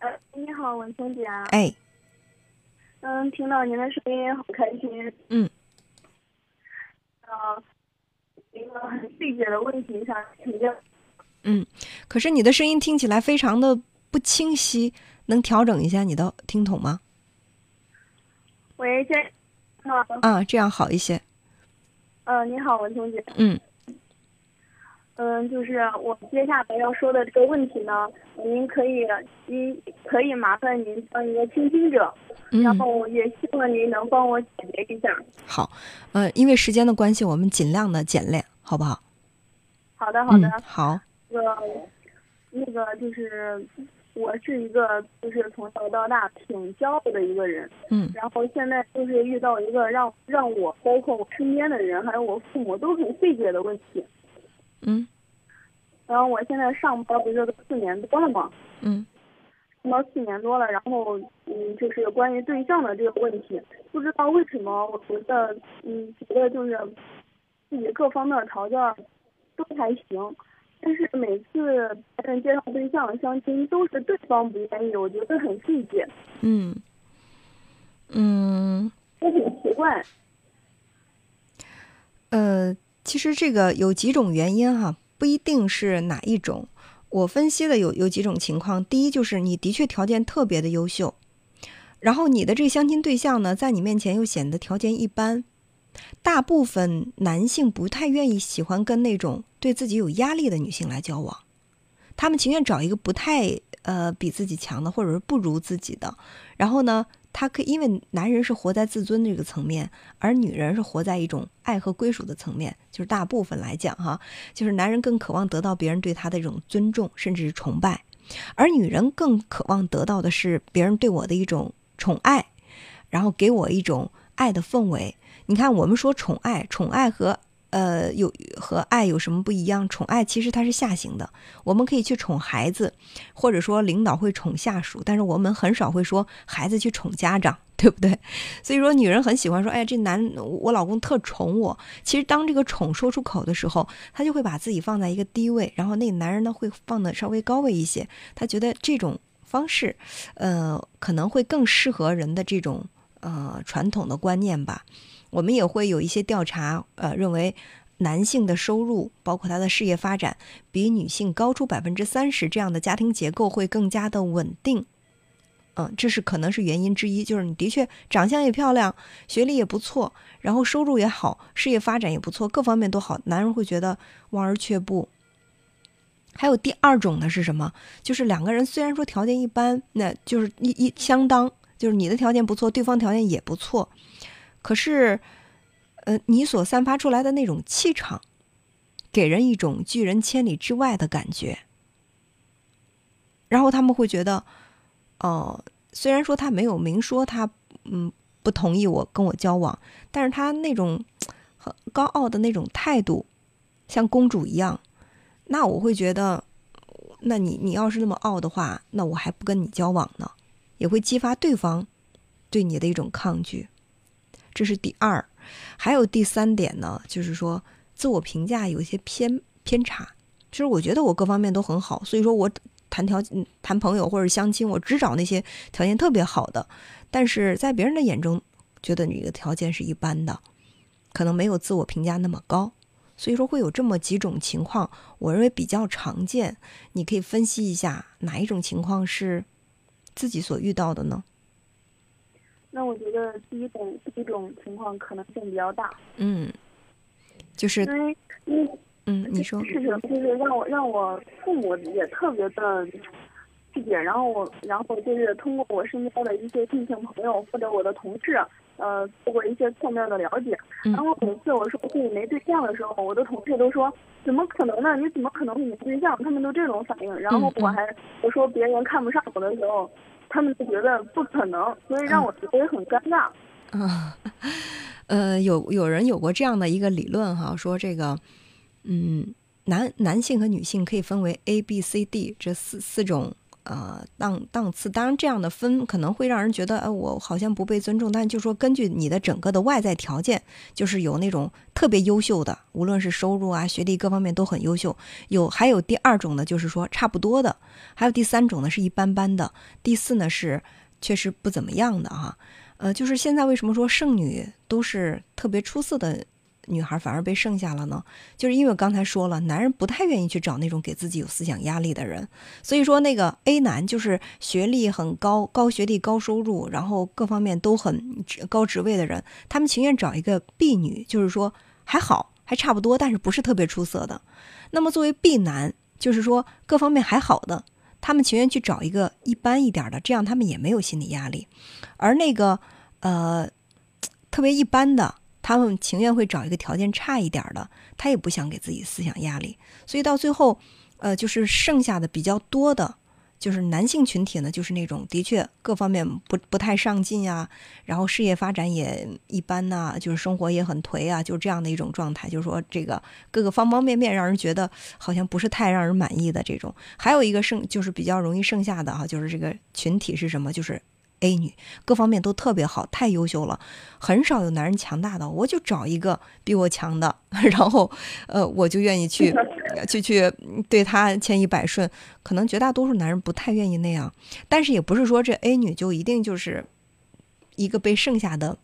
呃，你好，文松姐。哎，嗯，听到您的声音好开心。嗯。呃，一个很细节的问题想请教。嗯，可是你的声音听起来非常的不清晰，能调整一下你的听筒吗？喂，这啊啊，这样好一些。呃，你好，文松姐。嗯。嗯，就是我接下来要说的这个问题呢，您可以，您可以麻烦您当一个倾听者，然后也希望您能帮我解决一下。好，呃，因为时间的关系，我们尽量的简练，好不好？好的，好的。好。那个，那个就是我是一个就是从小到大挺骄傲的一个人，嗯，然后现在就是遇到一个让让我包括我身边的人还有我父母都很费解的问题。嗯，然后我现在上班不是都四年多了吗？嗯，上班四年多了，然后嗯，就是关于对象的这个问题，不知道为什么，我觉得嗯，觉得就是自己各方面条件都还行，但是每次别人介绍对象相亲都是对方不愿意，我觉得很费解。嗯，嗯，也很奇怪。呃。其实这个有几种原因哈，不一定是哪一种。我分析的有有几种情况。第一就是你的确条件特别的优秀，然后你的这个相亲对象呢，在你面前又显得条件一般。大部分男性不太愿意喜欢跟那种对自己有压力的女性来交往，他们情愿找一个不太呃比自己强的，或者是不如自己的。然后呢？他可以，因为男人是活在自尊这个层面，而女人是活在一种爱和归属的层面。就是大部分来讲，哈，就是男人更渴望得到别人对他的这种尊重，甚至是崇拜，而女人更渴望得到的是别人对我的一种宠爱，然后给我一种爱的氛围。你看，我们说宠爱，宠爱和。呃，有和爱有什么不一样？宠爱其实它是下行的，我们可以去宠孩子，或者说领导会宠下属，但是我们很少会说孩子去宠家长，对不对？所以说，女人很喜欢说，哎，这男我老公特宠我。其实当这个宠说出口的时候，他就会把自己放在一个低位，然后那个男人呢会放的稍微高位一些。他觉得这种方式，呃，可能会更适合人的这种呃传统的观念吧。我们也会有一些调查，呃，认为男性的收入，包括他的事业发展，比女性高出百分之三十，这样的家庭结构会更加的稳定。嗯，这是可能是原因之一，就是你的确长相也漂亮，学历也不错，然后收入也好，事业发展也不错，各方面都好，男人会觉得望而却步。还有第二种呢是什么？就是两个人虽然说条件一般，那就是一一相当，就是你的条件不错，对方条件也不错。可是，呃，你所散发出来的那种气场，给人一种拒人千里之外的感觉。然后他们会觉得，哦，虽然说他没有明说他嗯不同意我跟我交往，但是他那种很高傲的那种态度，像公主一样，那我会觉得，那你你要是那么傲的话，那我还不跟你交往呢，也会激发对方对你的一种抗拒。这是第二，还有第三点呢，就是说自我评价有一些偏偏差。其实我觉得我各方面都很好，所以说我谈条谈朋友或者相亲，我只找那些条件特别好的。但是在别人的眼中，觉得你的条件是一般的，可能没有自我评价那么高。所以说会有这么几种情况，我认为比较常见。你可以分析一下哪一种情况是自己所遇到的呢？那我觉得第一种第一种情况可能性比较大。嗯，就是因为嗯嗯，你说事情就是让我让我父母也特别的理解，然后我然后就是通过我身边的一些异性朋友或者我的同事，呃，做过一些侧面的了解。然后每次我说自己没对象的时候，我的同事都说怎么可能呢？你怎么可能会没对象？他们都这种反应。然后我还我说别人看不上我的时候。他们就觉得不可能，所以让我觉得也很尴尬。啊，呃，有有人有过这样的一个理论哈，说这个，嗯，男男性和女性可以分为 A、B、C、D 这四四种呃档档次。当然，这样的分可能会让人觉得，呃，我好像不被尊重。但就说根据你的整个的外在条件，就是有那种特别优秀的，无论是收入啊、学历各方面都很优秀。有还有第二种呢，就是说差不多的；还有第三种呢是一般般的；第四呢是确实不怎么样的哈。呃，就是现在为什么说剩女都是特别出色的？女孩反而被剩下了呢，就是因为我刚才说了，男人不太愿意去找那种给自己有思想压力的人，所以说那个 A 男就是学历很高、高学历、高收入，然后各方面都很高职位的人，他们情愿找一个 B 女，就是说还好，还差不多，但是不是特别出色的。那么作为 B 男，就是说各方面还好的，他们情愿去找一个一般一点的，这样他们也没有心理压力。而那个呃特别一般的。他们情愿会找一个条件差一点的，他也不想给自己思想压力，所以到最后，呃，就是剩下的比较多的，就是男性群体呢，就是那种的确各方面不不太上进啊，然后事业发展也一般呐，就是生活也很颓啊，就是这样的一种状态，就是说这个各个方方面面让人觉得好像不是太让人满意的这种。还有一个剩就是比较容易剩下的哈，就是这个群体是什么？就是。A 女各方面都特别好，太优秀了，很少有男人强大的。我就找一个比我强的，然后，呃，我就愿意去，去去对他千依百顺。可能绝大多数男人不太愿意那样，但是也不是说这 A 女就一定就是一个被剩下的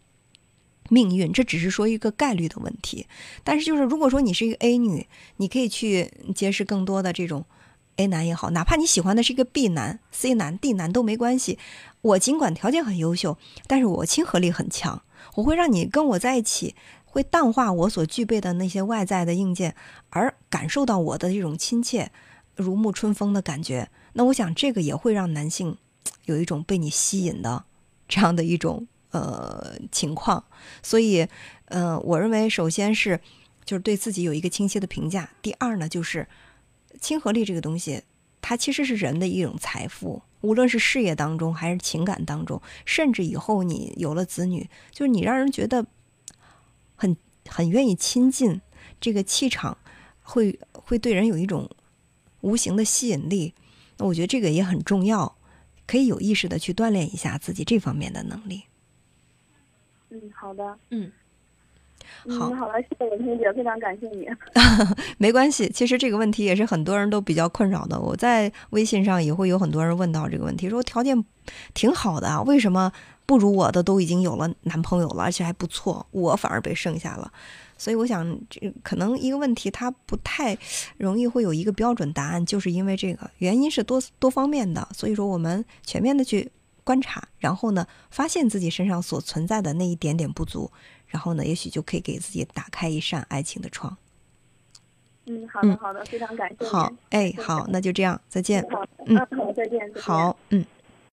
命运，这只是说一个概率的问题。但是就是如果说你是一个 A 女，你可以去结识更多的这种。A 男也好，哪怕你喜欢的是一个 B 男、C 男、D 男都没关系。我尽管条件很优秀，但是我亲和力很强，我会让你跟我在一起，会淡化我所具备的那些外在的硬件，而感受到我的这种亲切、如沐春风的感觉。那我想这个也会让男性有一种被你吸引的这样的一种呃情况。所以，呃，我认为首先是就是对自己有一个清晰的评价。第二呢，就是。亲和力这个东西，它其实是人的一种财富，无论是事业当中，还是情感当中，甚至以后你有了子女，就是你让人觉得很很愿意亲近，这个气场会会对人有一种无形的吸引力。那我觉得这个也很重要，可以有意识的去锻炼一下自己这方面的能力。嗯，好的，嗯。好，好了，谢谢文婷姐，非常感谢你。没关系，其实这个问题也是很多人都比较困扰的。我在微信上也会有很多人问到这个问题，说条件挺好的啊，为什么不如我的都已经有了男朋友了，而且还不错，我反而被剩下了？所以我想，这可能一个问题它不太容易会有一个标准答案，就是因为这个原因是多多方面的。所以说，我们全面的去观察，然后呢，发现自己身上所存在的那一点点不足。然后呢，也许就可以给自己打开一扇爱情的窗。嗯，好的，好的，非常感谢。好，哎，好，那就这样，再见。好，嗯，好，再见。好，嗯。